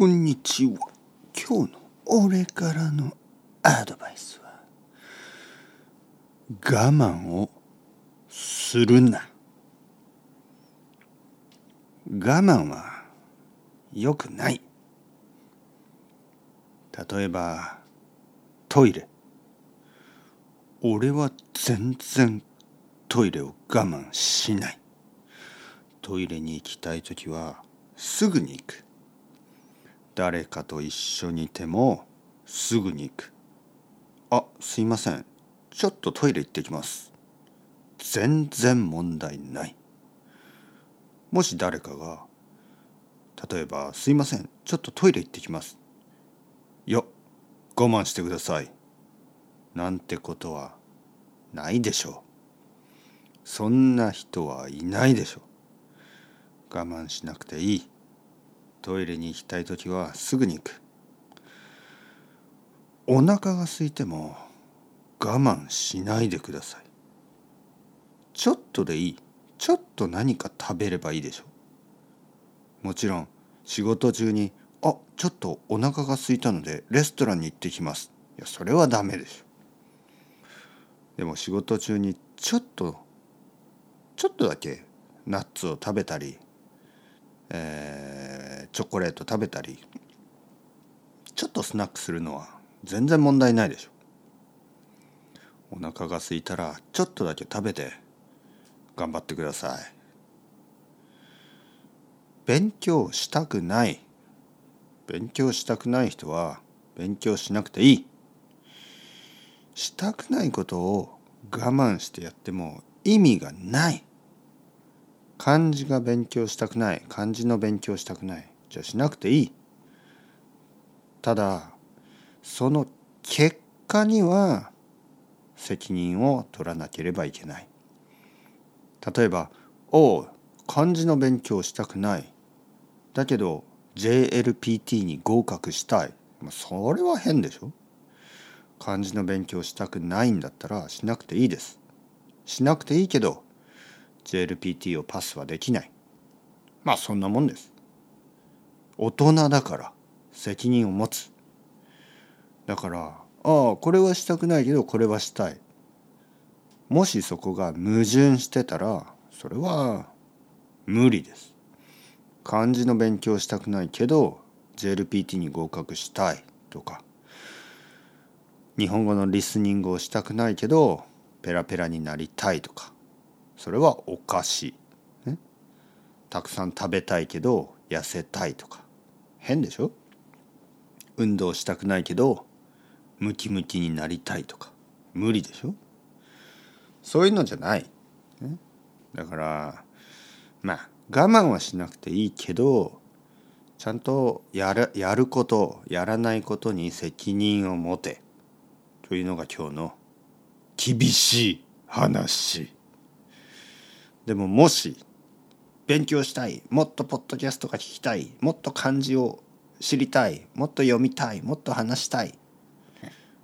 こんにちは今日の俺からのアドバイスは。我慢をするな。我慢は良くない。例えばトイレ。俺は全然トイレを我慢しない。トイレに行きたい時はすぐに行く。誰かと一緒にいてもすぐに行く。あすいません。ちょっとトイレ行ってきます。全然問題ない。もし誰かが例えば「すいません。ちょっとトイレ行ってきます」いや我慢してください。なんてことはないでしょう。そんな人はいないでしょう。我慢しなくていい。トイレに行きたい時はすぐに行く。お腹が空いても我慢しないでください。ちょっとでいい。ちょっと何か食べればいいでしょう。もちろん仕事中に「あちょっとお腹が空いたのでレストランに行ってきます」いやそれはダメでしょ。でも仕事中にちょっとちょっとだけナッツを食べたり、えー、チョコレート食べたりちょっとスナックするのは全然問題ないでしょ。お腹が空いたらちょっとだけ食べて頑張ってください。勉強したくない。勉強したくない人は勉強しなくていい。したくないことを我慢してやっても意味がない。漢字が勉強したくない。漢字の勉強したくない。じゃあしなくていい。ただその結果には責任を取らなければいけない。例えば「おう漢字の勉強したくない」だけど JLPT に合格したい。それは変でしょ。漢字の勉強したくないんだったらしなくていいです。しなくていいけど JLPT をパスはできない。まあそんなもんです。大人だから責任を持つ。だからああこれはしたくないけどこれはしたい。もしそこが矛盾してたらそれは無理です。漢字の勉強したくないけど JLPT に合格したい。とか。日本語のリスニングをしたくないけどペラペラになりたい。とか。それはおかしい、ね、たくさん食べたいけど痩せたいとか。変でしょ？運動したくないけどムキムキになりたいとか。無理でしょ？そういうのじゃない、ね、だからまあ我慢はしなくていいけどちゃんとやるやることやらないことに責任を持て。というのが今日の厳しい話。でももし勉強したいもっとポッドキャストが聞きたいもっと漢字を知りたいもっと読みたいもっと話したい。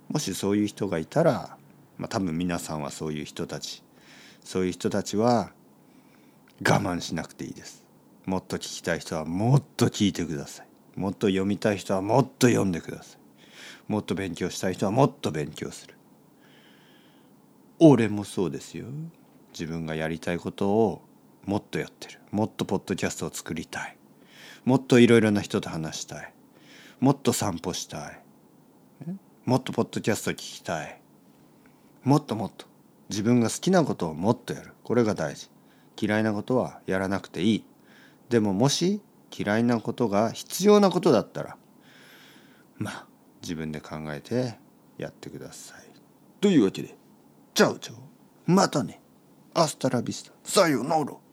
もしそういう人がいたら、まあ、多分皆さんはそういう人たちそういう人たちは我慢しなくていいです。もっと聞きたい人はもっと聞いてください。もっと読みたい人はもっと読んでください。もっと勉強したい人はもっと勉強する。俺もそうですよ。自分がやりたいことをもっとやってる。もっとポッドキャストを作りたい。もっといろいろな人と話したい。もっと散歩したい。もっとポッドキャスト聞きたい。もっともっと。自分が好きなことをもっとやる。これが大事。嫌いなことはやらなくていい。でももし嫌いなことが必要なことだったらまあ自分で考えてやってください。というわけで。チャウチャウまたね。アスタラビスタさよなら。